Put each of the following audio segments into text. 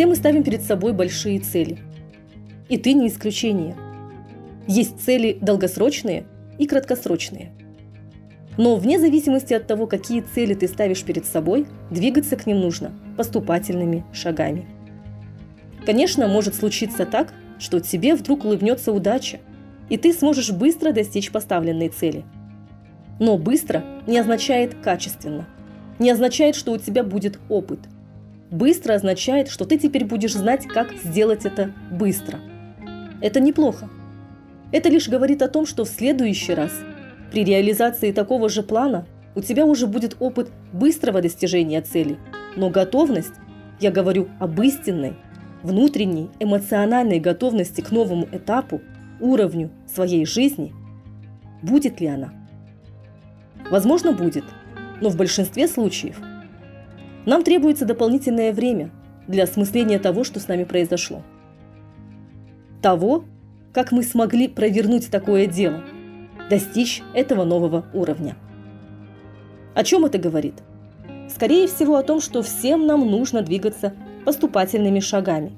Все мы ставим перед собой большие цели. И ты не исключение. Есть цели долгосрочные и краткосрочные. Но вне зависимости от того, какие цели ты ставишь перед собой, двигаться к ним нужно поступательными шагами. Конечно, может случиться так, что тебе вдруг улыбнется удача, и ты сможешь быстро достичь поставленной цели. Но быстро не означает качественно, не означает, что у тебя будет опыт. Быстро означает, что ты теперь будешь знать, как сделать это быстро. Это неплохо. Это лишь говорит о том, что в следующий раз при реализации такого же плана у тебя уже будет опыт быстрого достижения цели, но готовность, я говорю об истинной, внутренней эмоциональной готовности к новому этапу, уровню своей жизни, будет ли она? Возможно, будет, но в большинстве случаев нам требуется дополнительное время для осмысления того, что с нами произошло. Того, как мы смогли провернуть такое дело, достичь этого нового уровня. О чем это говорит? Скорее всего о том, что всем нам нужно двигаться поступательными шагами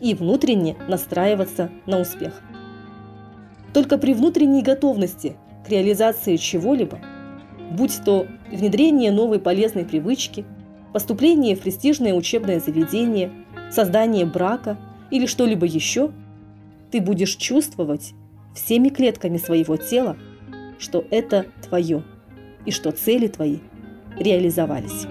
и внутренне настраиваться на успех. Только при внутренней готовности к реализации чего-либо, будь то внедрение новой полезной привычки, поступление в престижное учебное заведение, создание брака или что-либо еще, ты будешь чувствовать всеми клетками своего тела, что это твое и что цели твои реализовались.